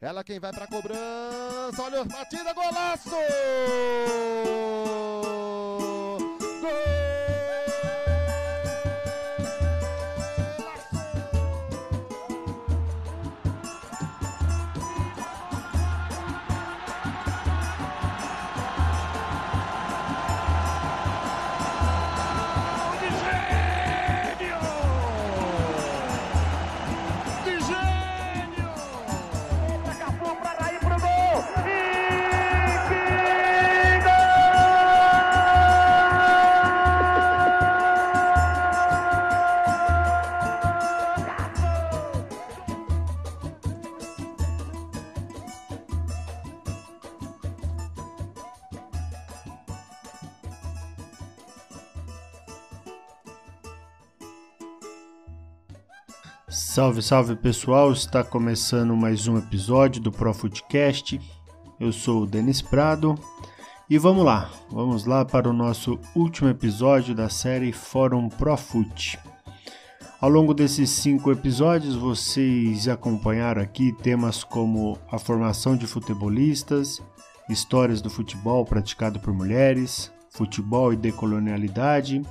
Ela quem vai pra cobrança. Olha, batida, golaço! Salve, salve pessoal! Está começando mais um episódio do Profutcast. Eu sou o Denis Prado e vamos lá, vamos lá para o nosso último episódio da série Fórum Profut. Ao longo desses cinco episódios, vocês acompanharam aqui temas como a formação de futebolistas, histórias do futebol praticado por mulheres, futebol e decolonialidade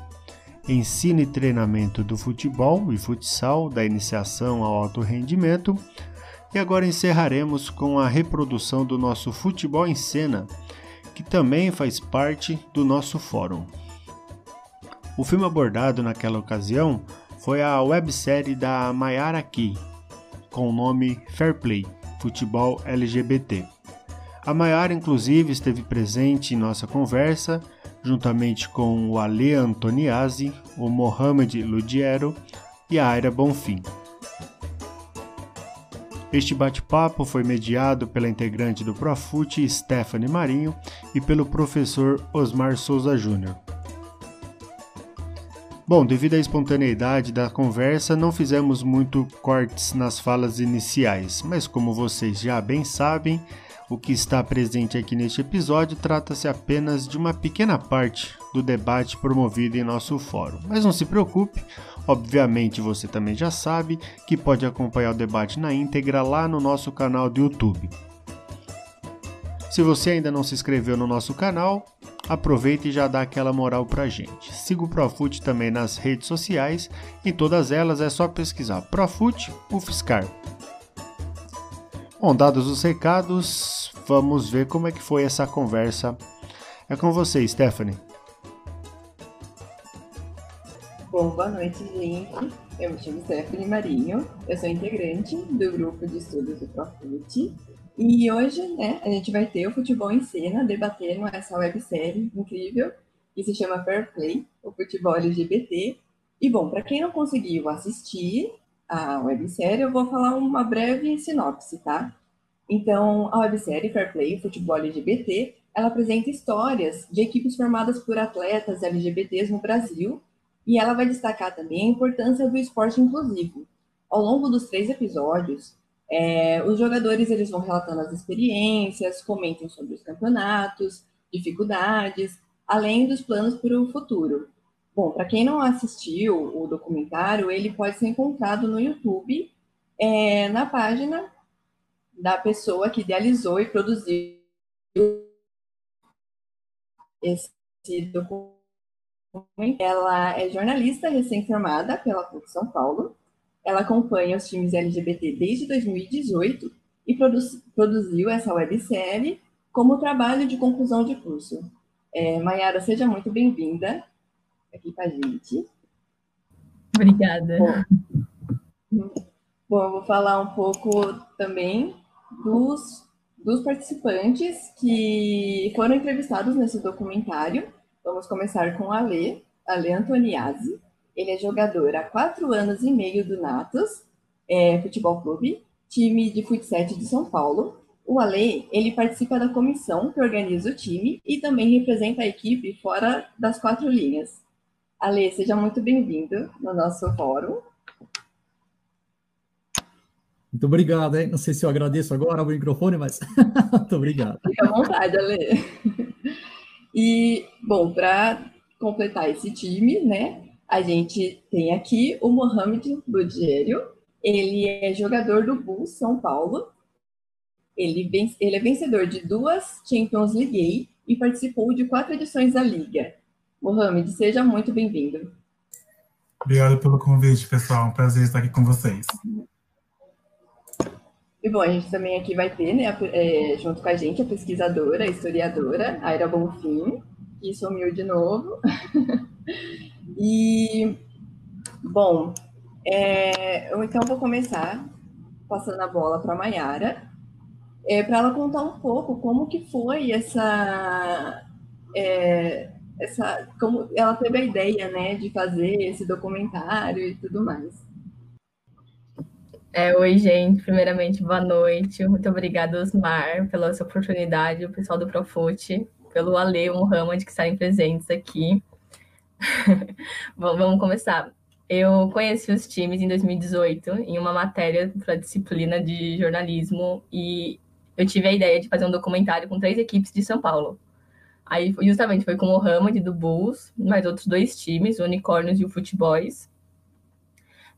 ensino e treinamento do futebol e futsal, da iniciação ao alto rendimento. E agora encerraremos com a reprodução do nosso Futebol em Cena, que também faz parte do nosso fórum. O filme abordado naquela ocasião foi a websérie da Mayara Ki, com o nome Fair Play Futebol LGBT. A Mayara, inclusive, esteve presente em nossa conversa juntamente com o Ale Antoniazzi, o Mohamed Ludiero e a Aira Bonfim. Este bate-papo foi mediado pela integrante do Profut, Stephanie Marinho, e pelo professor Osmar Souza Júnior. Bom, devido à espontaneidade da conversa, não fizemos muito cortes nas falas iniciais, mas como vocês já bem sabem, o que está presente aqui neste episódio trata-se apenas de uma pequena parte do debate promovido em nosso fórum. Mas não se preocupe, obviamente você também já sabe que pode acompanhar o debate na íntegra lá no nosso canal do YouTube. Se você ainda não se inscreveu no nosso canal, aproveite e já dá aquela moral pra gente. Siga o Profut também nas redes sociais, em todas elas é só pesquisar Profut UFSCar. Bom, dados os recados, vamos ver como é que foi essa conversa. É com você, Stephanie. Bom, boa noite, gente. Eu me chamo Stephanie Marinho, eu sou integrante do grupo de estudos do Profut. E hoje, né, a gente vai ter o Futebol em Cena debatendo essa websérie incrível que se chama Fair Play, o futebol LGBT. E bom, para quem não conseguiu assistir, a websérie, eu vou falar uma breve sinopse, tá? Então, a websérie Fair Play, Futebol LGBT, ela apresenta histórias de equipes formadas por atletas LGBTs no Brasil e ela vai destacar também a importância do esporte inclusivo. Ao longo dos três episódios, é, os jogadores eles vão relatando as experiências, comentam sobre os campeonatos, dificuldades, além dos planos para o futuro. Bom, para quem não assistiu o documentário, ele pode ser encontrado no YouTube, é, na página da pessoa que idealizou e produziu esse documento. Ela é jornalista recém-formada pela PUC São Paulo. Ela acompanha os times LGBT desde 2018 e produziu essa websérie como trabalho de conclusão de curso. É, Mayara, seja muito bem-vinda aqui com a gente. Obrigada. Bom, bom, eu vou falar um pouco também dos, dos participantes que foram entrevistados nesse documentário. Vamos começar com a Lê, a Lê Antoniazzi. Ele é jogador há quatro anos e meio do Natos é, Futebol Clube, time de futsal de São Paulo. O Ale, ele participa da comissão que organiza o time e também representa a equipe fora das quatro linhas. Ale, seja muito bem-vindo no nosso fórum. Muito obrigado, hein? Não sei se eu agradeço agora o microfone, mas muito obrigado. Fica à vontade, Ale. E, bom, para completar esse time, né, a gente tem aqui o Mohamed Ludgério. Ele é jogador do Bulls São Paulo. Ele, ele é vencedor de duas Champions League e participou de quatro edições da Liga. Mohamed, seja muito bem-vindo. Obrigado pelo convite, pessoal. Um prazer estar aqui com vocês. E bom, a gente também aqui vai ter, né, é, junto com a gente, a pesquisadora, a historiadora, Aira Bonfim, que sumiu de novo. e, bom, é, eu então vou começar passando a bola para a Mayara, é, para ela contar um pouco como que foi essa, é, essa, como ela teve a ideia, né, de fazer esse documentário e tudo mais. É, oi, gente. Primeiramente, boa noite. Muito obrigada, Osmar, pela essa oportunidade, o pessoal do Profute, pelo Ale, o Muhammad, que estarem presentes aqui. Bom, vamos começar. Eu conheci os times em 2018, em uma matéria para disciplina de jornalismo, e eu tive a ideia de fazer um documentário com três equipes de São Paulo. Aí, justamente, foi com o Muhammad do Bulls, mais outros dois times, o Unicórnios e o Futeboys.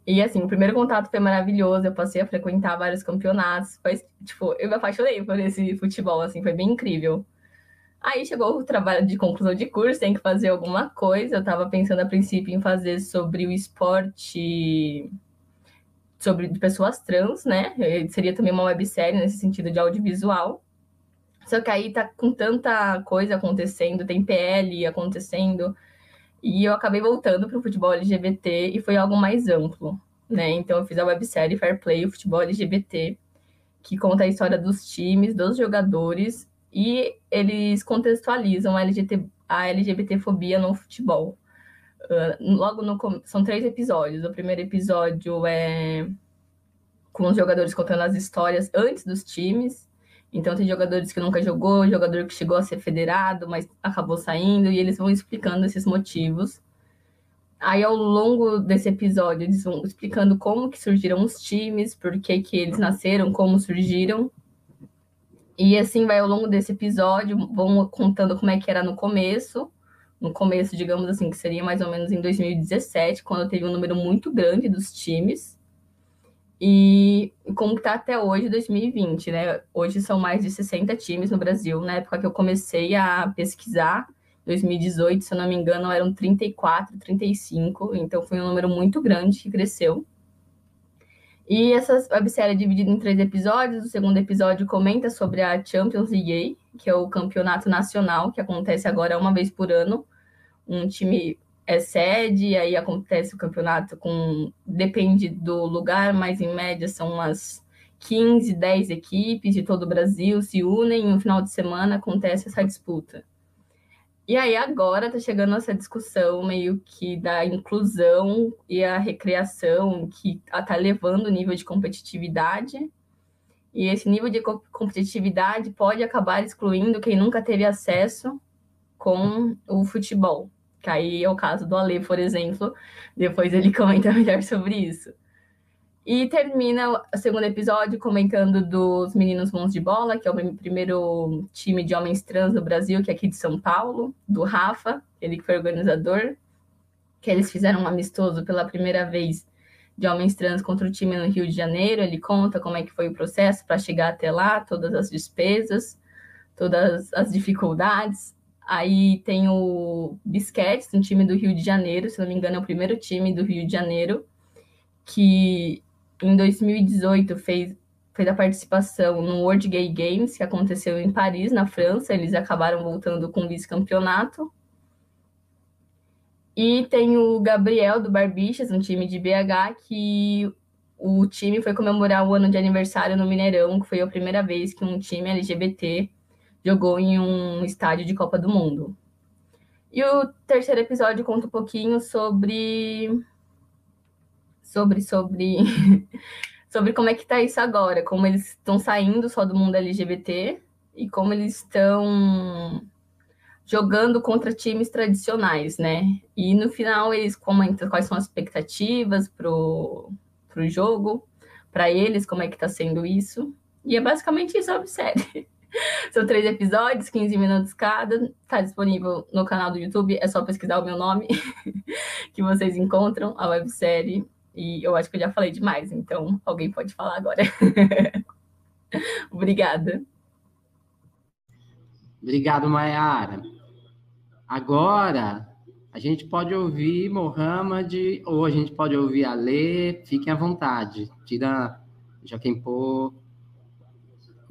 E assim, o primeiro contato foi maravilhoso, eu passei a frequentar vários campeonatos, foi, tipo, eu me apaixonei por esse futebol, assim, foi bem incrível. Aí chegou o trabalho de conclusão de curso, tem que fazer alguma coisa. Eu estava pensando a princípio em fazer sobre o esporte sobre pessoas trans, né? Seria também uma websérie nesse sentido de audiovisual. Só que aí tá com tanta coisa acontecendo, tem PL acontecendo, e eu acabei voltando para o futebol LGBT e foi algo mais amplo, né? Então eu fiz a websérie Fair Play, o futebol LGBT, que conta a história dos times, dos jogadores e eles contextualizam a, LGBT, a LGBTfobia no futebol. Uh, logo no são três episódios. O primeiro episódio é com os jogadores contando as histórias antes dos times. Então tem jogadores que nunca jogou, jogador que chegou a ser federado, mas acabou saindo, e eles vão explicando esses motivos. Aí ao longo desse episódio, eles vão explicando como que surgiram os times, por que, que eles nasceram, como surgiram. E assim vai ao longo desse episódio, vão contando como é que era no começo. No começo, digamos assim, que seria mais ou menos em 2017, quando teve um número muito grande dos times. E como está até hoje, 2020, né? Hoje são mais de 60 times no Brasil. Na época que eu comecei a pesquisar, 2018, se eu não me engano, eram 34, 35. Então foi um número muito grande que cresceu. E essa websérie é dividida em três episódios. O segundo episódio comenta sobre a Champions League, que é o campeonato nacional, que acontece agora uma vez por ano. Um time é sede, aí acontece o campeonato com. Depende do lugar, mas em média são umas 15, 10 equipes de todo o Brasil se unem e no final de semana acontece essa disputa. E aí agora está chegando essa discussão meio que da inclusão e a recreação que está levando o nível de competitividade. E esse nível de competitividade pode acabar excluindo quem nunca teve acesso com o futebol. Que aí é o caso do Ale, por exemplo. Depois ele comenta melhor sobre isso. E termina o segundo episódio comentando dos Meninos Mãos de Bola, que é o primeiro time de homens trans do Brasil, que é aqui de São Paulo, do Rafa, ele que foi organizador, que eles fizeram um amistoso pela primeira vez de homens trans contra o time no Rio de Janeiro. Ele conta como é que foi o processo para chegar até lá, todas as despesas, todas as dificuldades. Aí tem o Bisquetes, um time do Rio de Janeiro, se não me engano, é o primeiro time do Rio de Janeiro, que em 2018 fez, fez a participação no World Gay Games, que aconteceu em Paris, na França. Eles acabaram voltando com vice-campeonato. E tem o Gabriel do Barbichas, um time de BH, que o time foi comemorar o ano de aniversário no Mineirão, que foi a primeira vez que um time LGBT jogou em um estádio de Copa do Mundo. E o terceiro episódio conta um pouquinho sobre sobre sobre sobre como é que tá isso agora, como eles estão saindo só do mundo LGBT e como eles estão jogando contra times tradicionais, né? E no final eles comentam quais são as expectativas pro, pro jogo, para eles, como é que tá sendo isso. E é basicamente isso a série. São três episódios, 15 minutos cada. Está disponível no canal do YouTube. É só pesquisar o meu nome que vocês encontram a websérie. E eu acho que eu já falei demais, então alguém pode falar agora. Obrigada. Obrigado, Mayara. Agora, a gente pode ouvir Mohamed ou a gente pode ouvir Ale. Fiquem à vontade. Tira Joaquim Pô.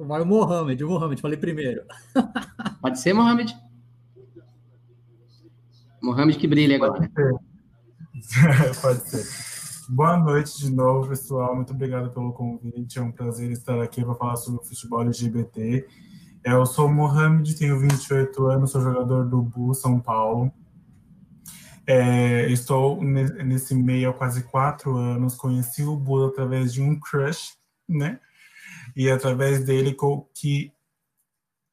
Vai o Mohamed, o Mohamed, falei primeiro. Pode ser, Mohamed? Mohamed que brilha agora. Pode ser. pode ser. Boa noite de novo, pessoal. Muito obrigado pelo convite. É um prazer estar aqui para falar sobre o futebol LGBT. Eu sou o Mohamed, tenho 28 anos, sou jogador do Bu São Paulo. É, estou nesse meio há quase quatro anos. Conheci o Bu através de um crush, né? E através dele que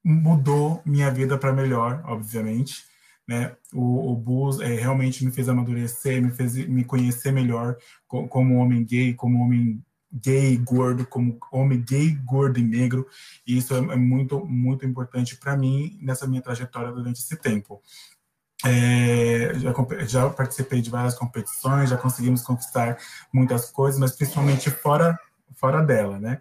mudou minha vida para melhor, obviamente. Né? O, o Bulls é, realmente me fez amadurecer, me fez me conhecer melhor como, como homem gay, como homem gay gordo, como homem gay gordo e negro. E isso é, é muito, muito importante para mim nessa minha trajetória durante esse tempo. É, já, já, participei de várias competições, já conseguimos conquistar muitas coisas, mas principalmente fora, fora dela, né?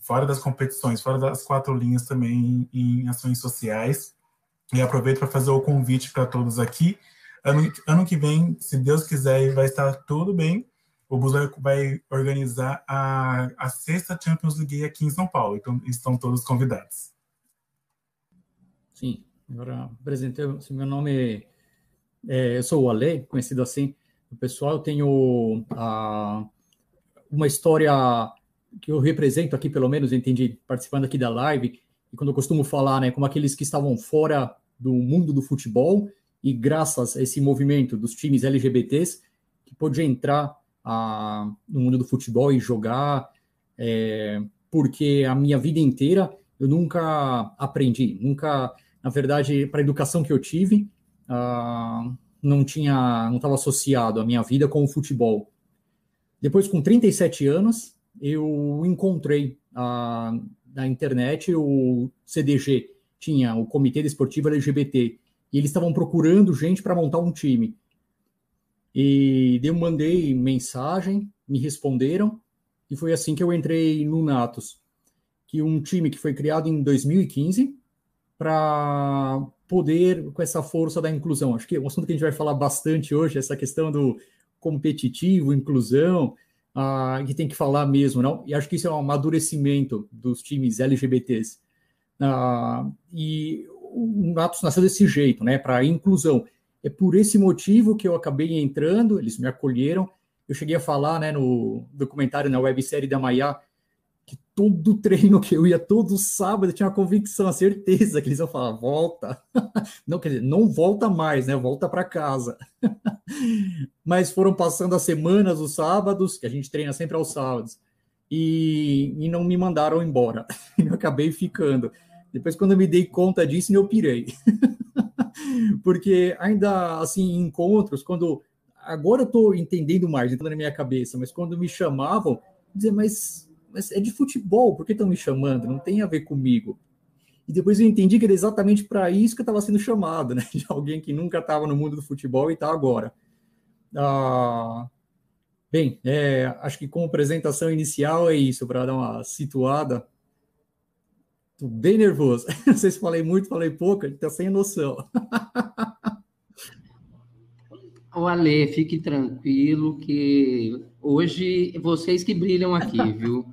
Fora das competições, fora das quatro linhas também em, ações sociais. E aproveito para fazer o convite para todos aqui. Ano, ano que vem, se Deus quiser, vai estar tudo bem. O Bus vai organizar a, a sexta Champions League aqui em São Paulo. Então, estão todos convidados. Sim, agora apresentei. Meu nome é, eu sou o Ale, conhecido assim. O pessoal, eu tenho uma história que eu represento aqui, pelo menos, entendi, participando aqui da live, e quando eu costumo falar, né, como aqueles que estavam fora do mundo do futebol e graças a esse movimento dos times LGBTs que pôde entrar a, no mundo do futebol e jogar, é, porque a minha vida inteira eu nunca aprendi, nunca, na verdade, para a educação que eu tive, uh, não tinha, não estava associado a minha vida com o futebol. Depois, com 37 anos, eu encontrei na internet o CDG, tinha o Comitê Desportivo LGBT, e eles estavam procurando gente para montar um time. E eu mandei mensagem, me responderam, e foi assim que eu entrei no Natos, que um time que foi criado em 2015 para poder, com essa força da inclusão. Acho que é um assunto que a gente vai falar bastante hoje, essa questão do competitivo, inclusão, ah, que tem que falar mesmo, não? E acho que isso é um amadurecimento dos times LGBTs. Ah, e o Natos nasceu desse jeito, né, para inclusão. É por esse motivo que eu acabei entrando, eles me acolheram. Eu cheguei a falar, né, no documentário, na websérie da Maiá, que todo treino que eu ia todo sábado, eu tinha uma convicção, a certeza que eles iam falar, volta. Não, quer dizer, não volta mais, né? Volta para casa. Mas foram passando as semanas, os sábados, que a gente treina sempre aos sábados, e, e não me mandaram embora. Eu acabei ficando. Depois, quando eu me dei conta disso, eu pirei. Porque ainda, assim, em encontros, quando... Agora eu estou entendendo mais, entrando na minha cabeça, mas quando me chamavam, dizer, mas mas é de futebol, por que estão me chamando? Não tem a ver comigo. E depois eu entendi que era exatamente para isso que eu estava sendo chamado, né? De alguém que nunca estava no mundo do futebol e está agora. Ah, bem, é, acho que como apresentação inicial é isso, para dar uma situada. Estou bem nervoso. Não sei se falei muito, falei pouco, a gente está sem noção. O Ale, fique tranquilo que hoje vocês que brilham aqui, viu?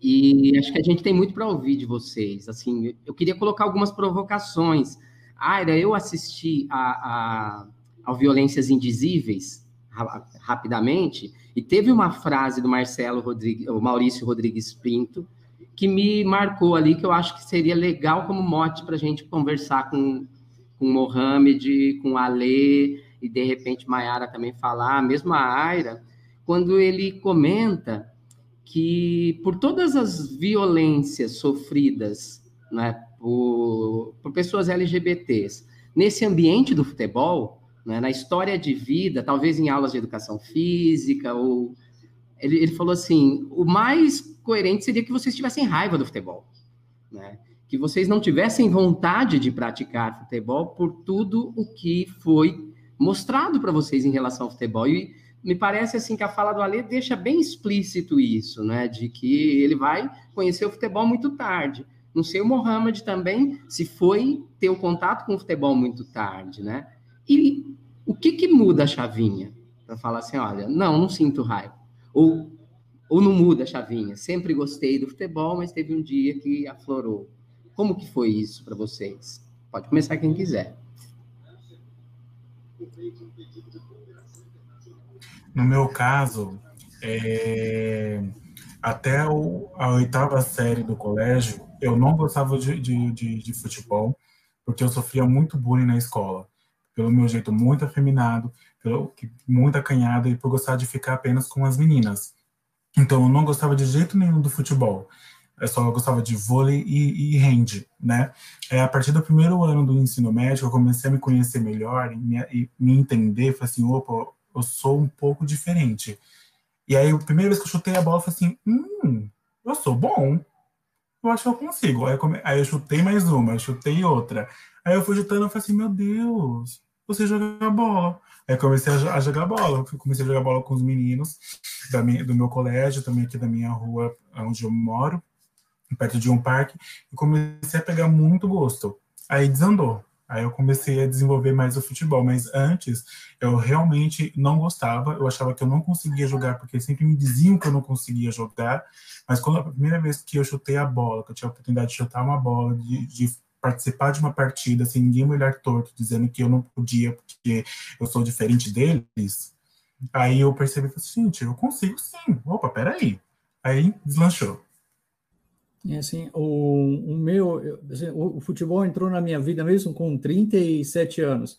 E acho que a gente tem muito para ouvir de vocês. Assim, eu queria colocar algumas provocações. Aira, eu assisti a, a, ao Violências Indizíveis rapidamente e teve uma frase do Marcelo Rodrigues, o Maurício Rodrigues Pinto que me marcou ali que eu acho que seria legal como mote para a gente conversar com com Mohamed, com Ale e de repente Maiara também falar, a Aira, quando ele comenta que por todas as violências sofridas né, por, por pessoas LGBTs nesse ambiente do futebol, né, na história de vida, talvez em aulas de educação física, ou ele, ele falou assim: o mais coerente seria que vocês tivessem raiva do futebol, né? que vocês não tivessem vontade de praticar futebol por tudo o que foi mostrado para vocês em relação ao futebol. E me parece assim que a fala do Ale deixa bem explícito isso, né? De que ele vai conhecer o futebol muito tarde. Não sei o Mohamed também se foi ter o contato com o futebol muito tarde, né? E o que que muda a chavinha para falar assim, olha, não, não sinto raiva. Ou ou não muda a chavinha. Sempre gostei do futebol, mas teve um dia que aflorou. Como que foi isso para vocês? Pode começar quem quiser. No meu caso, é... até o, a oitava série do colégio, eu não gostava de, de, de, de, futebol, porque eu sofria muito bullying na escola. Pelo meu jeito muito afeminado, pelo, muito acanhado e por gostar de ficar apenas com as meninas. Então, eu não gostava de jeito nenhum do futebol. Eu só gostava de vôlei e, e hand, né? É, a partir do primeiro ano do ensino médio, eu comecei a me conhecer melhor e me, e me entender. Falei assim, opa, eu sou um pouco diferente. E aí, a primeira vez que eu chutei a bola, eu falei assim, hum, eu sou bom. Eu acho que eu consigo. Aí eu, come... aí eu chutei mais uma, eu chutei outra. Aí eu fui chutando, eu falei assim, meu Deus, você joga bola. Aí comecei a, a, jogar bola. Comecei a jogar bola com os meninos da minha, do meu colégio, também aqui da minha rua, onde eu moro, perto de um parque, e comecei a pegar muito gosto. Aí desandou. Aí eu comecei a desenvolver mais o futebol, mas antes eu realmente não gostava, eu achava que eu não conseguia jogar, porque sempre me diziam que eu não conseguia jogar, mas quando a primeira vez que eu chutei a bola, que eu tinha a oportunidade de chutar uma bola, de, de participar de uma partida sem ninguém me olhar torto, dizendo que eu não podia porque eu sou diferente deles, aí eu percebi gente, eu consigo sim. Opa, peraí. Aí deslanchou. Assim, o, o meu, assim, o, o, futebol entrou na minha vida mesmo com 37 anos.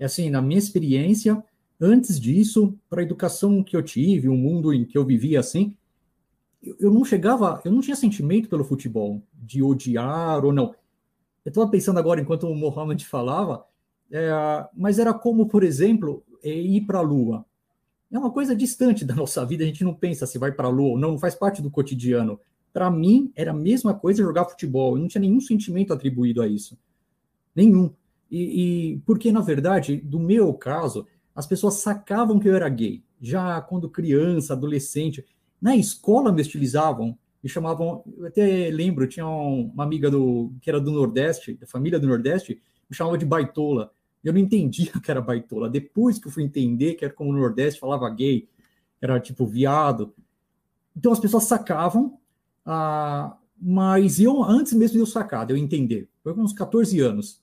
É assim, na minha experiência, antes disso, para a educação que eu tive, o mundo em que eu vivia assim, eu, eu não chegava, eu não tinha sentimento pelo futebol, de odiar ou não. Eu estava pensando agora, enquanto o Mohamed falava, é, mas era como, por exemplo, é, ir para a Lua. É uma coisa distante da nossa vida, a gente não pensa se vai para a Lua ou não, não faz parte do cotidiano. Para mim, era a mesma coisa jogar futebol, eu não tinha nenhum sentimento atribuído a isso. Nenhum. E, e porque, na verdade, do meu caso, as pessoas sacavam que eu era gay. Já quando criança, adolescente, na escola me estilizavam, me chamavam, eu até lembro, tinha uma amiga do que era do Nordeste, da família do Nordeste, me chamava de baitola. Eu não entendia que era baitola. Depois que eu fui entender que era como no Nordeste falava gay, era tipo viado. Então as pessoas sacavam, ah, mas eu, antes mesmo de eu sacar, de eu entender, foi com uns 14 anos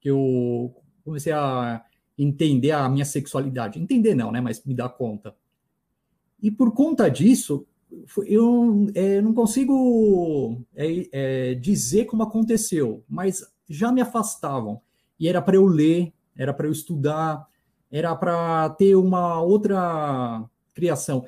que eu comecei a entender a minha sexualidade. Entender não, né? Mas me dar conta. E por conta disso, eu é, não consigo é, é, dizer como aconteceu, mas já me afastavam. E era para eu ler, era para eu estudar, era para ter uma outra criação.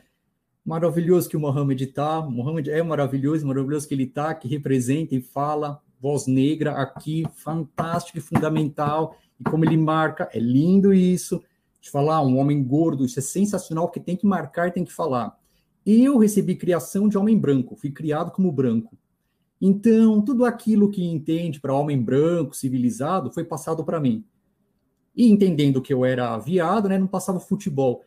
Maravilhoso que o Mohamed está, Mohamed é maravilhoso, maravilhoso que ele está, que representa e fala, voz negra aqui, fantástico e fundamental, e como ele marca, é lindo isso, de falar, um homem gordo, isso é sensacional, que tem que marcar, tem que falar. Eu recebi criação de homem branco, fui criado como branco. Então, tudo aquilo que entende para homem branco, civilizado, foi passado para mim. E entendendo que eu era viado, né, não passava futebol.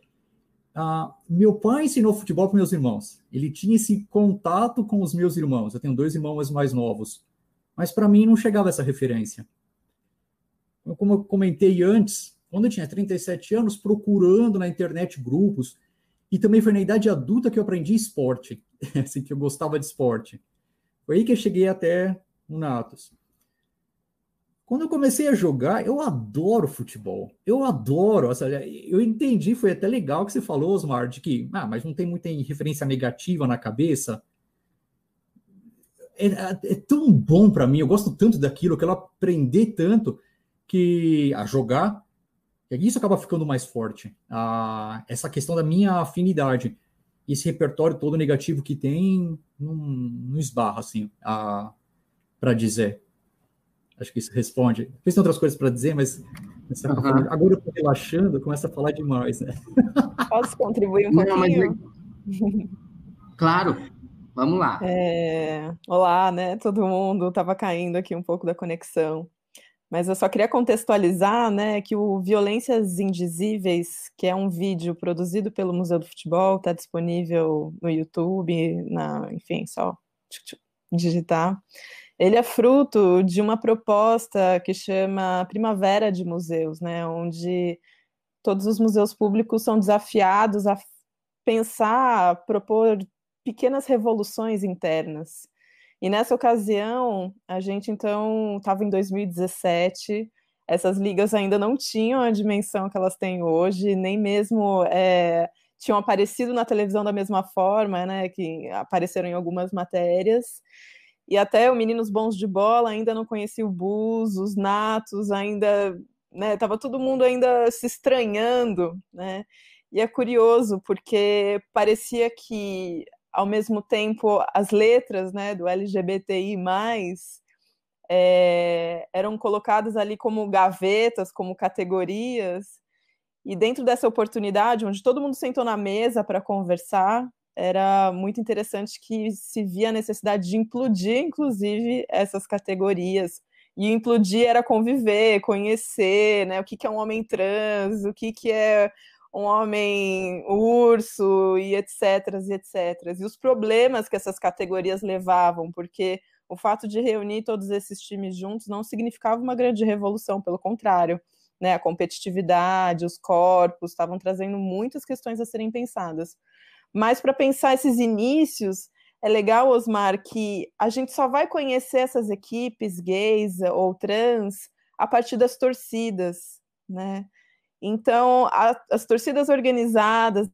Ah, meu pai ensinou futebol para meus irmãos. Ele tinha esse contato com os meus irmãos. Eu tenho dois irmãos mais novos. Mas para mim não chegava essa referência. Como eu comentei antes, quando eu tinha 37 anos, procurando na internet grupos, e também foi na idade adulta que eu aprendi esporte, assim, que eu gostava de esporte. Foi aí que eu cheguei até o Natos. Quando eu comecei a jogar, eu adoro futebol. Eu adoro. Eu entendi, foi até legal que você falou, Osmar, de que, ah, mas não tem muita referência negativa na cabeça. É, é, é tão bom para mim, eu gosto tanto daquilo, que eu aprendi tanto que a jogar e isso acaba ficando mais forte. Ah, essa questão da minha afinidade. Esse repertório todo negativo que tem, não, não esbarra, assim, para dizer. Acho que isso responde. Fiz outras coisas para dizer, mas uhum. agora eu estou relaxando, começa a falar demais, né? Posso contribuir um não, pouquinho? Mas... Claro, vamos lá. É... Olá, né? Todo mundo estava caindo aqui um pouco da conexão. Mas eu só queria contextualizar, né, que o Violências Indizíveis, que é um vídeo produzido pelo Museu do Futebol, está disponível no YouTube, na, enfim, só digitar. Ele é fruto de uma proposta que chama Primavera de Museus, né, onde todos os museus públicos são desafiados a pensar, propor pequenas revoluções internas. E nessa ocasião, a gente então estava em 2017, essas ligas ainda não tinham a dimensão que elas têm hoje, nem mesmo é, tinham aparecido na televisão da mesma forma, né, que apareceram em algumas matérias. E até o Meninos Bons de Bola ainda não conhecia o Bus, os Natos, ainda, né, todo mundo ainda se estranhando, né? E é curioso porque parecia que ao mesmo tempo as letras né, do LGBTI é, eram colocadas ali como gavetas, como categorias, e dentro dessa oportunidade, onde todo mundo sentou na mesa para conversar, era muito interessante que se via a necessidade de implodir, inclusive, essas categorias. E implodir era conviver, conhecer, né, o que, que é um homem trans, o que, que é um homem urso e etc, e etc. E os problemas que essas categorias levavam, porque o fato de reunir todos esses times juntos não significava uma grande revolução, pelo contrário. Né, a competitividade, os corpos estavam trazendo muitas questões a serem pensadas. Mas para pensar esses inícios, é legal, Osmar, que a gente só vai conhecer essas equipes gays ou trans a partir das torcidas, né? Então, a, as torcidas organizadas,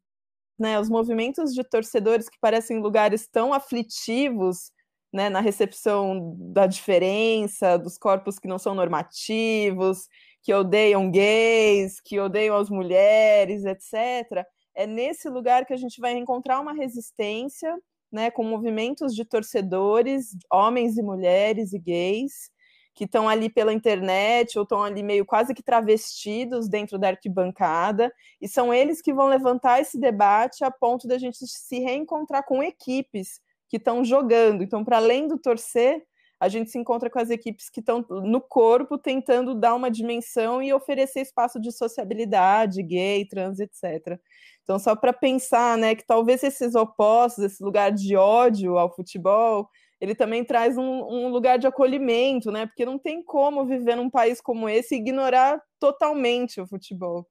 né, os movimentos de torcedores que parecem lugares tão aflitivos né, na recepção da diferença, dos corpos que não são normativos, que odeiam gays, que odeiam as mulheres, etc. É nesse lugar que a gente vai encontrar uma resistência, né, com movimentos de torcedores, homens e mulheres e gays, que estão ali pela internet ou estão ali meio quase que travestidos dentro da arquibancada, e são eles que vão levantar esse debate a ponto da gente se reencontrar com equipes que estão jogando. Então, para além do torcer, a gente se encontra com as equipes que estão no corpo tentando dar uma dimensão e oferecer espaço de sociabilidade, gay, trans, etc. Então, só para pensar, né, que talvez esses opostos, esse lugar de ódio ao futebol, ele também traz um, um, lugar de acolhimento, né? Porque não tem como viver num país como esse e ignorar totalmente o futebol.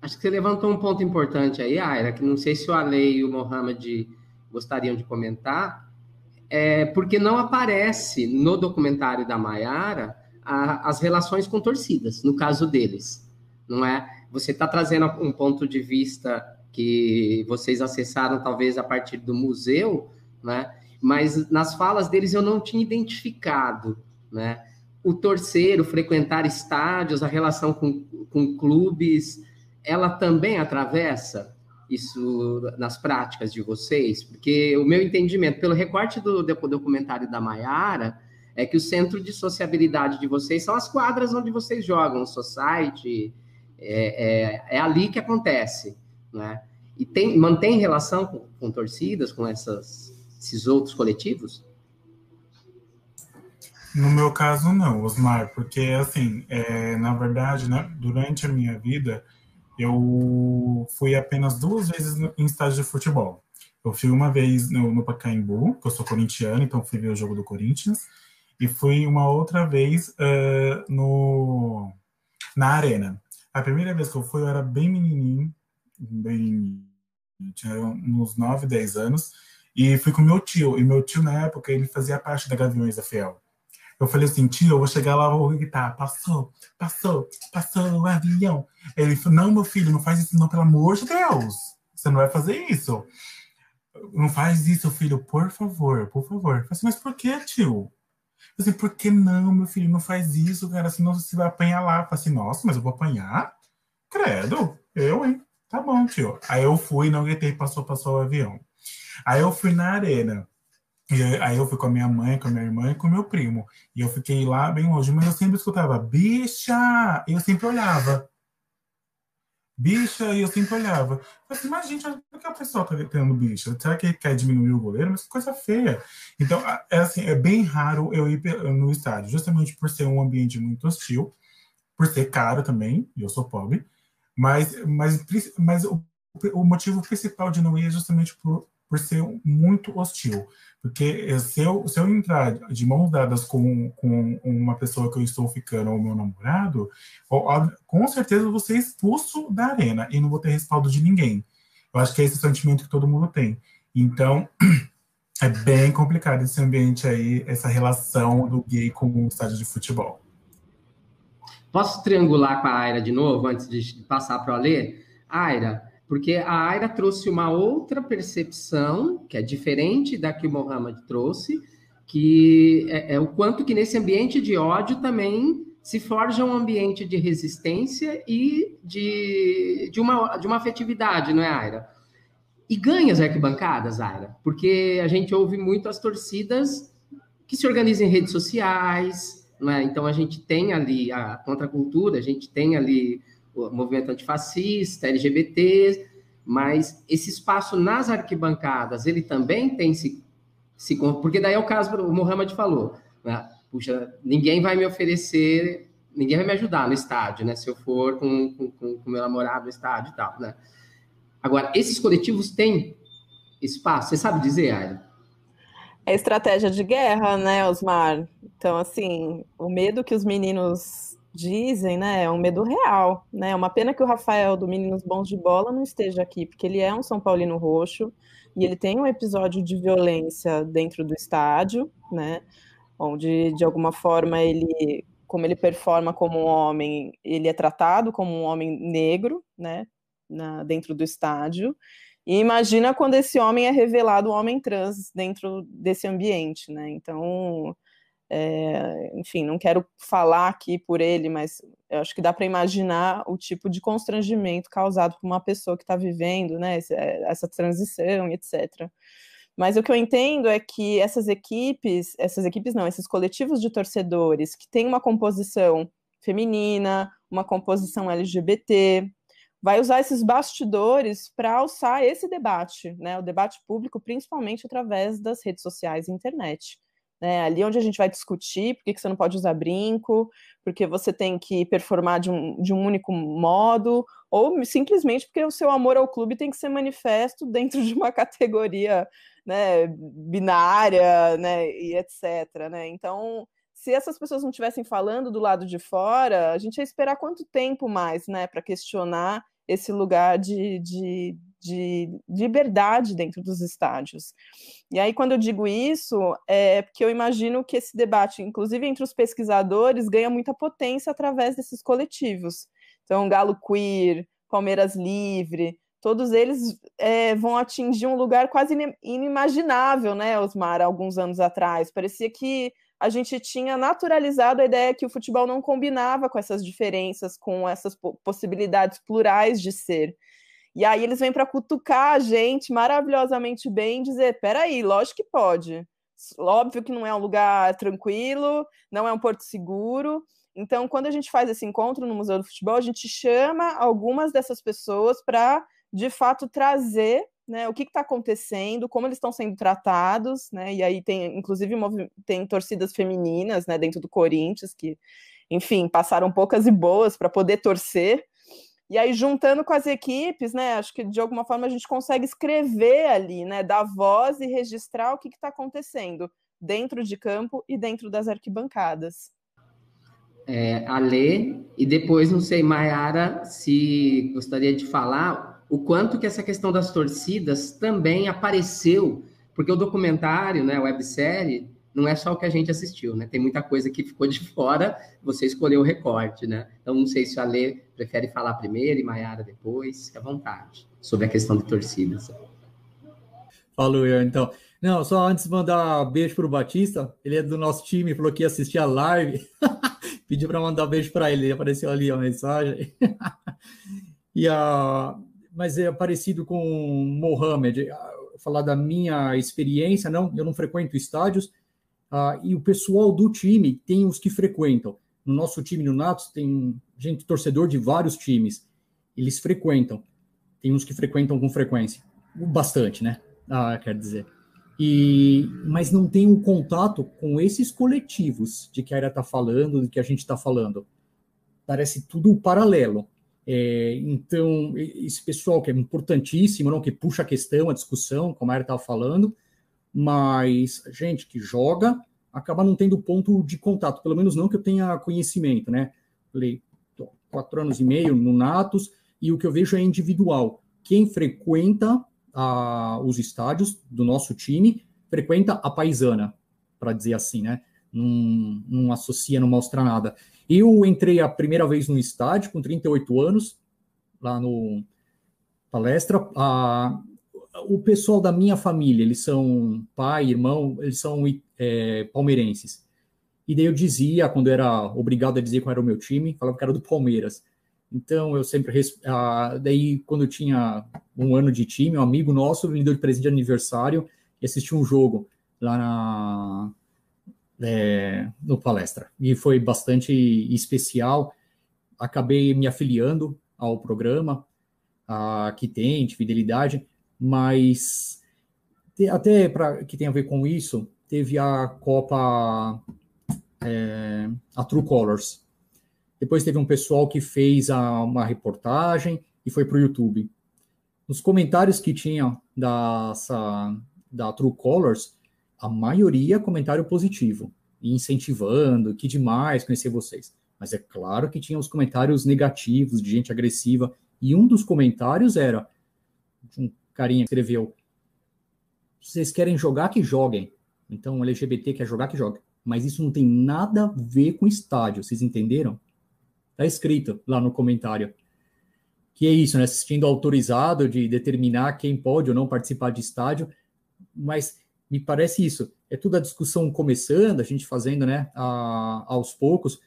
Acho que você levantou um ponto importante aí, Aira, que não sei se o Ale e o Mohamed gostariam de comentar, é porque não aparece no documentário da Maiara as relações com torcidas, no caso deles, não é? Você está trazendo um ponto de vista que vocês acessaram talvez a partir do museu, né? mas nas falas deles eu não tinha identificado, né? O torcer, o frequentar estádios, a relação com, com clubes, ela também atravessa isso nas práticas de vocês? Porque o meu entendimento, pelo recorte do, do documentário da Maiara, é que o centro de sociabilidade de vocês são as quadras onde vocês jogam, o society, é, é, é ali que acontece, né? E tem, mantém relação com, com torcidas, com essas esses outros coletivos? No meu caso, não, Osmar, porque, assim, é, na verdade, né, durante a minha vida, eu fui apenas duas vezes em estádio de futebol. Eu fui uma vez no, no Pacaembu, que eu sou corintiano, então fui ver o jogo do Corinthians, e fui uma outra vez uh, no, na Arena. A primeira vez que eu fui, eu era bem menininho, bem, tinha uns 9, 10 anos, e fui com meu tio. E meu tio, na época, ele fazia parte da Gaviões da Fiel. Eu falei assim, tio, eu vou chegar lá, vou gritar, passou, passou, passou o avião. Ele falou, não, meu filho, não faz isso não, pelo amor de Deus. Você não vai fazer isso. Não faz isso, filho, por favor, por favor. Eu falei assim, mas por que, tio? Eu falei assim, por que não, meu filho, não faz isso, cara, senão você vai apanhar lá. Eu falei assim, nossa, mas eu vou apanhar? Credo, eu, hein? Tá bom, tio. Aí eu fui, não gritei, passou, passou o avião. Aí eu fui na arena. E aí eu fui com a minha mãe, com a minha irmã e com o meu primo. E eu fiquei lá bem longe, mas eu sempre escutava, bicha! E eu sempre olhava. bicha, e eu sempre olhava. Falei assim, mas gente, que o pessoal tá tendo bicha? Será que quer diminuir o goleiro? Mas que coisa feia. Então, é assim, é bem raro eu ir no estádio, justamente por ser um ambiente muito hostil, por ser caro também, e eu sou pobre, mas, mas, mas o, o motivo principal de não ir é justamente por, por ser muito hostil. Porque se eu, se eu entrar de mãos dadas com, com uma pessoa que eu estou ficando ou meu namorado, com certeza eu vou ser expulso da arena e não vou ter respaldo de ninguém. Eu acho que é esse sentimento que todo mundo tem. Então, é bem complicado esse ambiente aí, essa relação do gay com o estádio de futebol. Posso triangular com a Aira de novo, antes de passar para o Alê? Aira, porque a Aira trouxe uma outra percepção, que é diferente da que o Mohammed trouxe, que é, é, o quanto que nesse ambiente de ódio também se forja um ambiente de resistência e de, de, uma, de uma afetividade, não é, Aira? E ganha as arquibancadas, Aira, porque a gente ouve muito as torcidas que se organizam em redes sociais, é? então a gente tem ali a contracultura, a gente tem ali movimento antifascista, LGBT, mas esse espaço nas arquibancadas, ele também tem se, se porque daí é o caso, o Mohamed falou, né? puxa, ninguém vai me oferecer, ninguém vai me ajudar no estádio, né, se eu for com com, meu namorado no estádio e tal, né. Agora, esses coletivos têm espaço, você sabe dizer, Aida? É estratégia de guerra, né, Osmar? Então, assim, o medo que os meninos dizem, né, é um medo real, né? É uma pena que o Rafael do Meninos Bons de Bola não esteja aqui, porque ele é um São Paulino roxo e ele tem um episódio de violência dentro do estádio, né? Onde de alguma forma ele, como ele performa como um homem, ele é tratado como um homem negro, né? Na, dentro do estádio. E imagina quando esse homem é revelado um homem trans dentro desse ambiente, né? Então, é, enfim, não quero falar aqui por ele, mas eu acho que dá para imaginar o tipo de constrangimento causado por uma pessoa que está vivendo né, é, essa transição, etc. Mas o que eu entendo é que essas equipes, essas equipes não, esses coletivos de torcedores que têm uma composição feminina, uma composição LGBT, vai usar esses bastidores para alçar esse debate, né, o debate público, principalmente através das redes sociais e internet. Né? Ali onde a gente vai discutir por que você não pode usar brinco, porque você tem que performar de um, de um único modo, ou simplesmente porque o seu amor ao clube tem que ser manifesto dentro de uma categoria né, binária, né, e etc. Né? Então, se essas pessoas não estivessem falando do lado de fora, a gente ia esperar quanto tempo mais né, para questionar esse lugar de, de, de liberdade dentro dos estádios. E aí, quando eu digo isso, é porque eu imagino que esse debate, inclusive entre os pesquisadores, ganha muita potência através desses coletivos. Então, Galo Queer, Palmeiras Livre, todos eles é, vão atingir um lugar quase inimaginável, né, Osmar, alguns anos atrás. Parecia que a gente tinha naturalizado a ideia que o futebol não combinava com essas diferenças, com essas possibilidades plurais de ser. E aí eles vêm para cutucar a gente maravilhosamente bem, dizer: peraí, lógico que pode. Óbvio que não é um lugar tranquilo, não é um porto seguro. Então, quando a gente faz esse encontro no Museu do Futebol, a gente chama algumas dessas pessoas para, de fato, trazer né, o que está acontecendo, como eles estão sendo tratados, né, e aí tem, inclusive, tem torcidas femininas, né, dentro do Corinthians, que, enfim, passaram poucas e boas para poder torcer, e aí, juntando com as equipes, né, acho que de alguma forma a gente consegue escrever ali, né, dar voz e registrar o que está acontecendo dentro de campo e dentro das arquibancadas. É, Lê, e depois, não sei, Mayara, se gostaria de falar o quanto que essa questão das torcidas também apareceu, porque o documentário, né, a websérie, não é só o que a gente assistiu, né? Tem muita coisa que ficou de fora, você escolheu o recorte, né? Então, não sei se a Lê prefere falar primeiro e Maiara depois, fique à vontade, sobre a questão de torcidas. Falou, eu, então. Não, só antes mandar beijo para o Batista, ele é do nosso time, falou que ia assistir a live, pediu para mandar beijo para ele, apareceu ali a mensagem. e a... Mas é parecido com Mohamed, falar da minha experiência, não, eu não frequento estádios, ah, e o pessoal do time tem os que frequentam. No nosso time no Natos tem gente torcedor de vários times. eles frequentam. Tem uns que frequentam com frequência, bastante, né? Ah, quer dizer. E, mas não tem um contato com esses coletivos de que a Aira está falando, de que a gente está falando. Parece tudo paralelo. É, então, esse pessoal que é importantíssimo, não, que puxa a questão, a discussão, como a Aira estava falando, mas gente que joga acaba não tendo ponto de contato, pelo menos não que eu tenha conhecimento, né? Falei, quatro anos e meio no Natos, e o que eu vejo é individual. Quem frequenta a, os estádios do nosso time, frequenta a paisana, para dizer assim, né? Não, não associa, não mostra nada. Eu entrei a primeira vez no estádio com 38 anos, lá no palestra. A, o pessoal da minha família, eles são pai, irmão, eles são é, palmeirenses. E daí eu dizia, quando era obrigado a dizer qual era o meu time, falava que era do Palmeiras. Então eu sempre. Ah, daí, quando eu tinha um ano de time, um amigo nosso me deu de presente de aniversário e assisti um jogo lá na, é, no palestra. E foi bastante especial. Acabei me afiliando ao programa a, que tem de fidelidade, mas até para que tem a ver com isso, teve a Copa é, a True Colors, depois teve um pessoal que fez a, uma reportagem e foi para o YouTube. Nos comentários que tinha da, da True Colors, a maioria comentário positivo, incentivando, que demais conhecer vocês. Mas é claro que tinha os comentários negativos, de gente agressiva, e um dos comentários era carinha que escreveu: vocês querem jogar, que joguem. Então, o LGBT quer jogar, que jogue. Mas isso não tem nada a ver com estádio, vocês entenderam? Está escrito lá no comentário. Que é isso, né? Assistindo autorizado de determinar quem pode ou não participar de estádio, mas me parece isso. É tudo a discussão começando, a gente fazendo, né, a, aos poucos,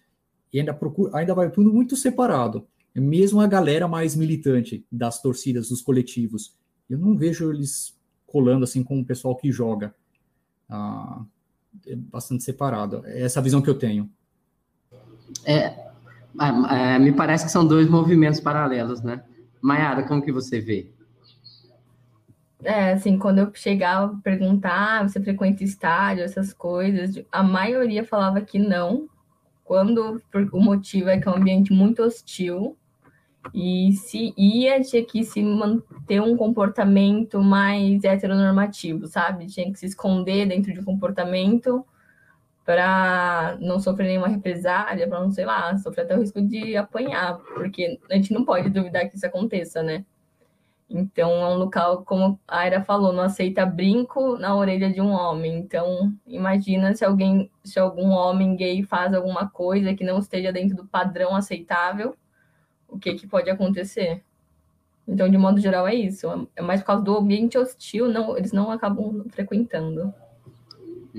e ainda, procura, ainda vai tudo muito separado. Mesmo a galera mais militante das torcidas, dos coletivos, eu não vejo eles colando assim com o pessoal que joga. Ah, é bastante separado. É essa a visão que eu tenho. É, é, é, me parece que são dois movimentos paralelos, né? Maiara, como que você vê? É, assim, quando eu chegava a perguntar, ah, você frequenta estádio, essas coisas, a maioria falava que não, quando o motivo é que é um ambiente muito hostil, e se ia, tinha que se manter um comportamento mais heteronormativo, sabe? Tinha que se esconder dentro de um comportamento para não sofrer nenhuma represália, para não, sei lá, sofrer até o risco de apanhar, porque a gente não pode duvidar que isso aconteça, né? Então, é um local, como a Aira falou, não aceita brinco na orelha de um homem. Então, imagina se alguém, se algum homem gay faz alguma coisa que não esteja dentro do padrão aceitável, o que, que pode acontecer? Então, de modo geral, é isso. É mais por causa do ambiente hostil, não, eles não acabam frequentando.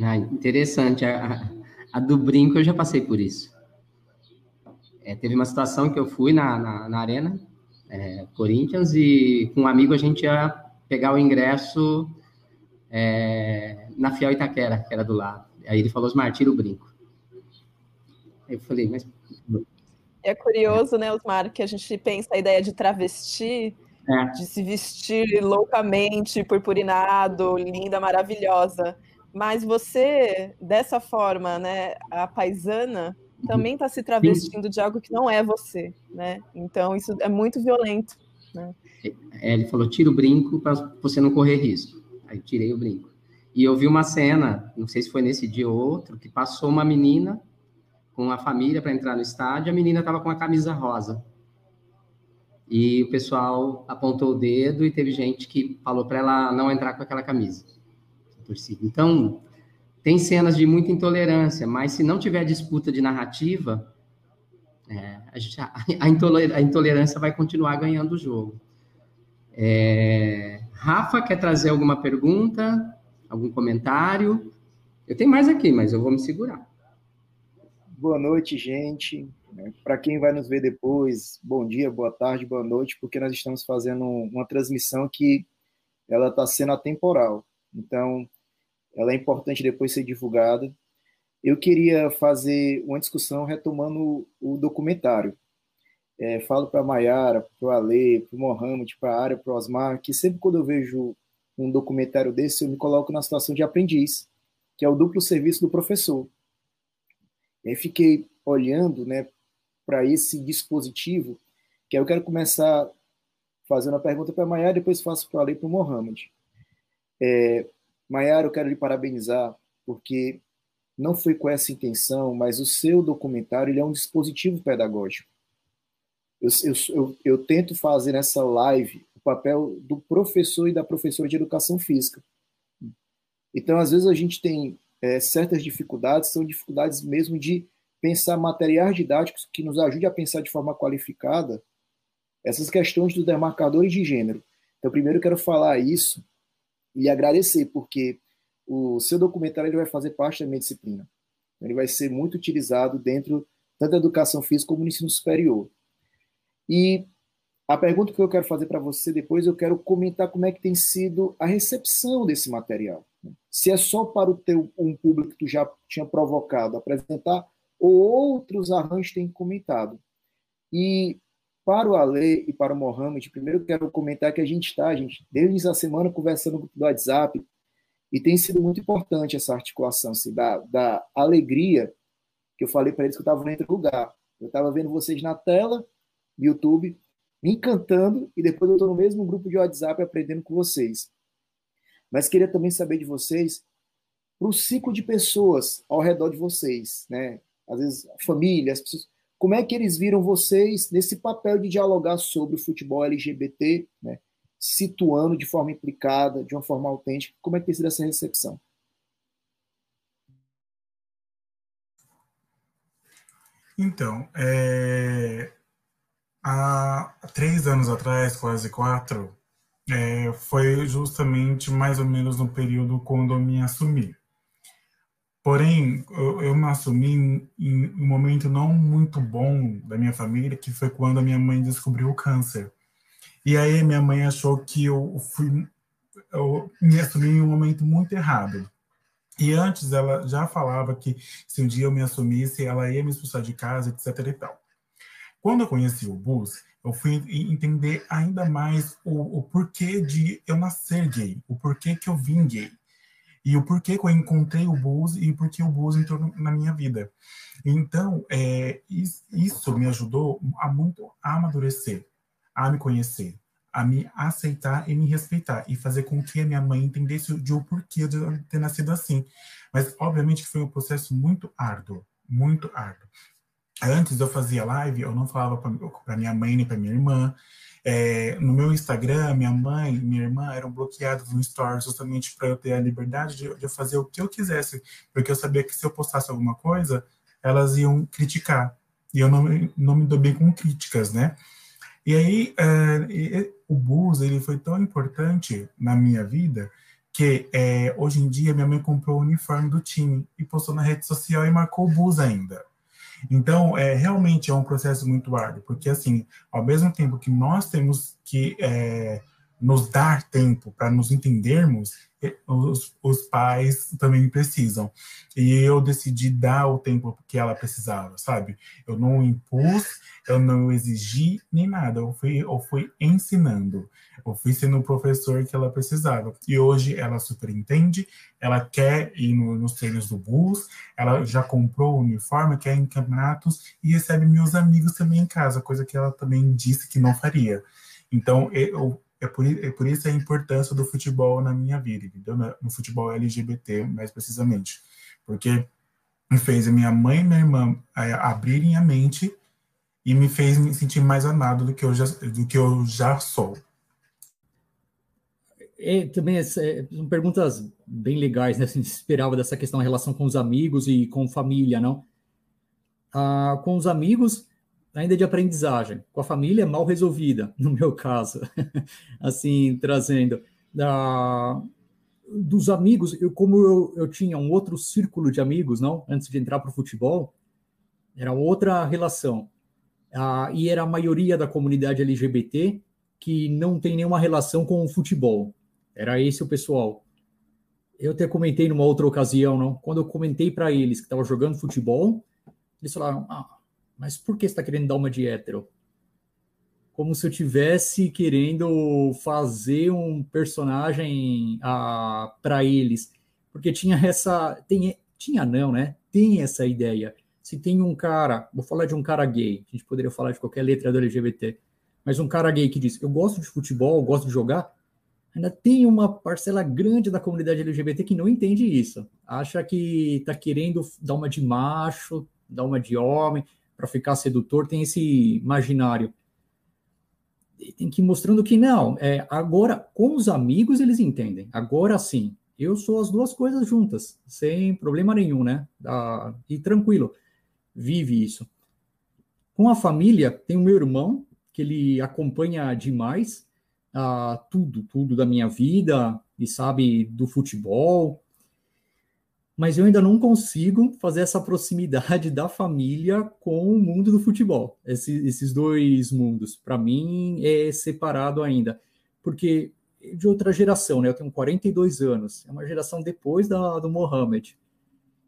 Ah, interessante. A, a, do brinco eu já passei por isso. É, teve uma situação que eu fui na, na, na Arena é, Corinthians e com um amigo a gente ia pegar o ingresso é, na Fiel Itaquera, que era do lado. Aí ele falou, Osmar, tira o brinco. Aí eu falei, mas... É curioso, né, Osmar, que a gente pensa a ideia de travesti, é. de se vestir loucamente, purpurinado, linda, maravilhosa. Mas você, dessa forma, né, a paisana, também está se travestindo de algo que não é você, né? Então isso é muito violento. Né? É, ele falou: tira o brinco para você não correr risco. Aí tirei o brinco. E eu vi uma cena, não sei se foi nesse dia ou outro, que passou uma menina com a família para entrar no estádio. A menina estava com a camisa rosa. E o pessoal apontou o dedo e teve gente que falou para ela não entrar com aquela camisa. Então, tem cenas de muita intolerância, mas se não tiver disputa de narrativa, é, a, a, intolerância vai continuar ganhando o jogo. É, Rafa, quer trazer alguma pergunta? Algum comentário? Eu tenho mais aqui, mas eu vou me segurar. Boa noite, gente. É, Para quem vai nos ver depois, bom dia, boa tarde, boa noite, porque nós estamos fazendo uma transmissão que ela está sendo atemporal. Então, ela é importante depois ser divulgada. Eu queria fazer uma discussão retomando o documentário. é, falo para a Mayara, para o Ale, para o Mohamed, para a área, para o Osmar, que sempre quando eu vejo um documentário desse, eu me coloco na situação de aprendiz, que é o duplo serviço do professor. E fiquei olhando né, para esse dispositivo, que eu quero começar fazendo a pergunta para a Mayara, depois faço para o Ale e para o Mohamed. É, Mayara, eu quero lhe parabenizar, porque não foi com essa intenção, mas o seu documentário ele é um dispositivo pedagógico. Eu, eu, eu, eu, tento fazer nessa live o papel do professor e da professora de educação física. Então, às vezes, a gente tem é, certas dificuldades, são dificuldades mesmo de pensar materiais didáticos que nos ajude a pensar de forma qualificada essas questões dos demarcadores de gênero. Então, primeiro, quero falar isso e agradecer, porque o seu documentário ele vai fazer parte da minha disciplina. Ele vai ser muito utilizado dentro tanto da educação física como no ensino superior. E a pergunta que eu quero fazer para você depois, eu quero comentar como é que tem sido a recepção desse material. Se é só para o teu um público que tu já tinha provocado apresentar, ou outros arranjos têm comentado. E para o Ale e para o Mohamed, primeiro quero comentar que a gente está, gente, desde a semana conversando no WhatsApp, e tem sido muito importante essa articulação, assim, da, da alegria que eu falei para eles que eu estava no lugar. Eu estava vendo vocês na tela, YouTube, me encantando, e depois eu estou no mesmo grupo de WhatsApp aprendendo com vocês. Mas queria também saber de vocês, para o ciclo de pessoas ao redor de vocês, né? Às vezes, a família, as pessoas, como é que eles viram vocês nesse papel de dialogar sobre o futebol LGBT, né? situando de forma implicada, de uma forma autêntica. Como é que tem sido essa recepção? Então, é, há três anos atrás, quase quatro, é, foi justamente mais ou menos no período quando eu me assumi. Porém, eu, eu me assumi em, em um momento não muito bom da minha família, que foi quando a minha mãe descobriu o câncer. E aí minha mãe achou que eu fui eu me assumi em um momento muito errado. E antes ela já falava que se um dia eu me assumisse, ela ia me expulsar de casa, etc e tal. Quando eu conheci o Bus, eu fui entender ainda mais o, o porquê de eu nascer gay, o porquê que eu vim gay. E o porquê que eu encontrei o Bus e o porquê o Bus entrou na minha vida. Então, é, isso me ajudou a muito a amadurecer a me conhecer, a me aceitar e me respeitar e fazer com que a minha mãe entendesse de o porquê de eu ter nascido assim. Mas obviamente foi um processo muito árduo, muito árduo. Antes eu fazia live, eu não falava para minha mãe nem para minha irmã. É, no meu Instagram, minha mãe e minha irmã eram bloqueados no Stories justamente para eu ter a liberdade de, de fazer o que eu quisesse, porque eu sabia que se eu postasse alguma coisa, elas iam criticar. E eu não, não me dou bem com críticas, né? E aí, é, o bus ele foi tão importante na minha vida que é, hoje em dia minha mãe comprou o uniforme do time e postou na rede social e marcou o bus ainda. Então, é, realmente é um processo muito árduo, porque assim, ao mesmo tempo que nós temos que é, nos dar tempo para nos entendermos, os, os, pais também precisam. E eu decidi dar o tempo que ela precisava, sabe? Eu não impus, eu não exigi nem nada, eu fui, eu fui ensinando. Eu fui sendo o professor que ela precisava. E hoje ela super entende, ela quer ir no, nos treinos do bus, ela já comprou o uniforme, quer ir em campeonatos e recebe meus amigos também em casa, coisa que ela também disse que não faria. Então, eu, é por, é por isso a importância do futebol na minha vida, entendeu? No futebol LGBT, mais precisamente. Porque me fez a minha mãe e minha irmã é, abrirem a mente e me fez me sentir mais amado do que eu já, do que eu já sou. É, também é, são perguntas bem legais, né? Assim, esperava dessa questão relação com os amigos e com família, não? Ah, com os amigos, ainda de aprendizagem, com a família mal resolvida, no meu caso, assim, trazendo dos amigos, eu, como eu, eu tinha um outro círculo de amigos, não, antes de entrar para o futebol, era outra relação, ah, e era a maioria da comunidade LGBT que não tem nenhuma relação com o futebol, era esse o pessoal. Eu até comentei numa outra ocasião, não, quando eu comentei para eles que estava jogando futebol, eles falaram, ah, mas por que você está querendo dar uma de hétero? como se eu tivesse querendo fazer um personagem ah, para eles, porque tinha essa, tem, tinha não, né? Tem essa ideia. Se tem um cara, vou falar de um cara gay, a gente poderia falar de qualquer letra do LGBT, mas um cara gay que diz, eu gosto de futebol, gosto de jogar, ainda tem uma parcela grande da comunidade LGBT que não entende isso. Acha que está querendo dar uma de macho, dar uma de homem, para ficar sedutor, tem esse imaginário. Tem que ir mostrando que não. É, agora, com os amigos, eles entendem. Agora sim. Eu sou as duas coisas juntas, sem problema nenhum, né? Ah, e tranquilo. Vive isso. Com a família, tem o meu irmão, que ele acompanha demais uh, tudo, tudo da minha vida, e sabe do futebol, mas eu ainda não consigo fazer essa proximidade da família com o mundo do futebol. Esse, esses dois mundos, para mim, é separado ainda, porque de outra geração, né? Eu tenho 42 anos, é uma geração depois da, do Mohamed.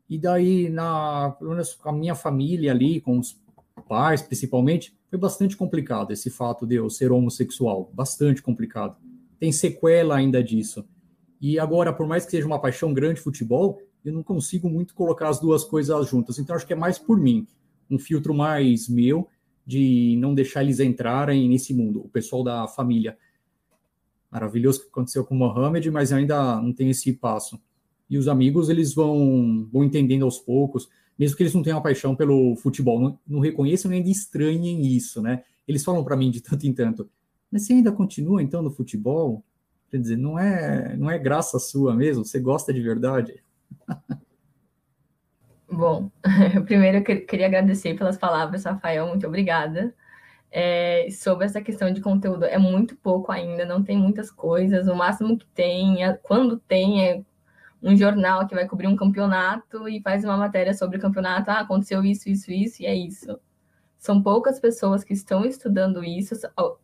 E daí, na, com a minha família ali, com os pais principalmente, foi bastante complicado esse fato de eu ser homossexual, bastante complicado. Tem sequela ainda disso. E agora, por mais que seja uma paixão grande futebol, eu não consigo muito colocar as duas coisas juntas. Então, acho que é mais por mim, um filtro mais meu de não deixar eles entrarem nesse mundo, o pessoal da família. Maravilhoso que aconteceu com o Mohamed, mas ainda não tem esse passo. E os amigos, eles vão, vão entendendo aos poucos mesmo que eles não tenham paixão pelo futebol, não, não reconheçam nem estranhem isso, né? Eles falam para mim de tanto em tanto, mas você ainda continua então no futebol? Quer dizer, não é, não é graça sua mesmo? Você gosta de verdade? Bom, primeiro eu queria agradecer pelas palavras, Rafael, muito obrigada. É, sobre essa questão de conteúdo, é muito pouco ainda, não tem muitas coisas. O máximo que tem, é, quando tem, é um jornal que vai cobrir um campeonato e faz uma matéria sobre o campeonato. Ah, aconteceu isso, isso, isso, e é isso. São poucas pessoas que estão estudando isso.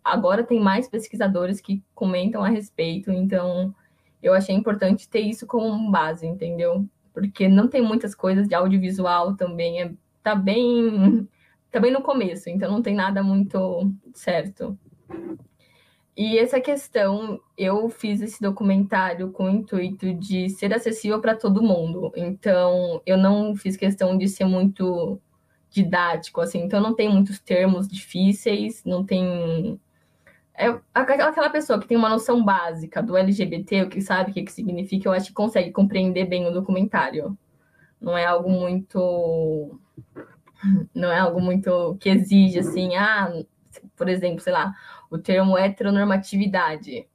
Agora tem mais pesquisadores que comentam a respeito, então eu achei importante ter isso como base, entendeu? Porque não tem muitas coisas de audiovisual também, é, tá bem tá bem no começo, então não tem nada muito certo. E essa questão, eu fiz esse documentário com o intuito de ser acessível para todo mundo. Então, eu não fiz questão de ser muito didático, assim. Então, não tem muitos termos difíceis, não tem. É aquela pessoa que tem uma noção básica do LGBT, o que sabe o que, que significa, eu acho que consegue compreender bem o documentário. Não é algo muito. Não é algo muito que exige, assim, ah, por exemplo, sei lá, o termo heteronormatividade.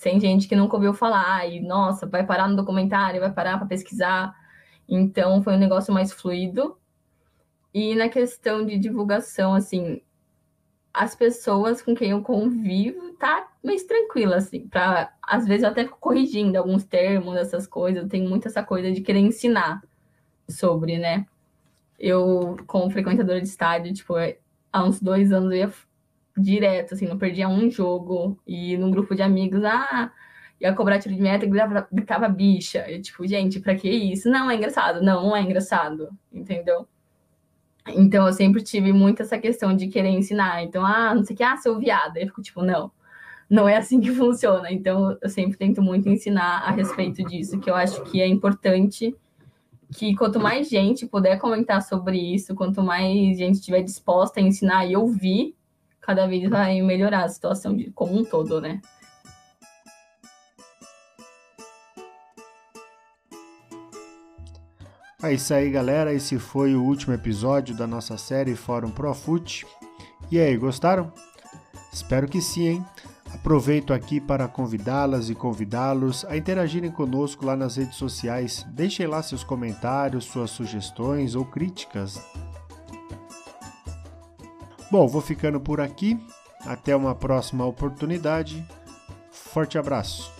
Tem gente que nunca ouviu falar e, nossa, vai parar no documentário, vai parar para pesquisar. Então, foi um negócio mais fluido. E na questão de divulgação, assim, as pessoas com quem eu convivo tá mais tranquila, assim, para às vezes eu até fico corrigindo alguns termos, essas coisas, eu tenho muito essa coisa de querer ensinar sobre, né? Eu, como frequentadora de estádio, tipo, há uns dois anos eu ia direto, assim, não perdia um jogo. E num grupo de amigos, ah, ia cobrar tiro de meta e gritava, gritava bicha. E tipo, gente, pra que isso? Não, é engraçado. Não, não é engraçado, entendeu? Então eu sempre tive muito essa questão de querer ensinar. Então, ah, não sei o que, ah, sou viada. Eu fico tipo, não, não é assim que funciona. Então eu sempre tento muito ensinar a respeito disso, que eu acho que é importante que quanto mais gente puder comentar sobre isso, quanto mais gente estiver disposta a ensinar e ouvir, cada vez vai melhorar a situação de, como um todo, né? É isso aí, galera. Esse foi o último episódio da nossa série Fórum Profut. E aí, gostaram? Espero que sim, hein? Aproveito aqui para convidá-las e convidá-los a interagirem conosco lá nas redes sociais. Deixem lá seus comentários, suas sugestões ou críticas Bom, vou ficando por aqui. Até uma próxima oportunidade. Forte abraço.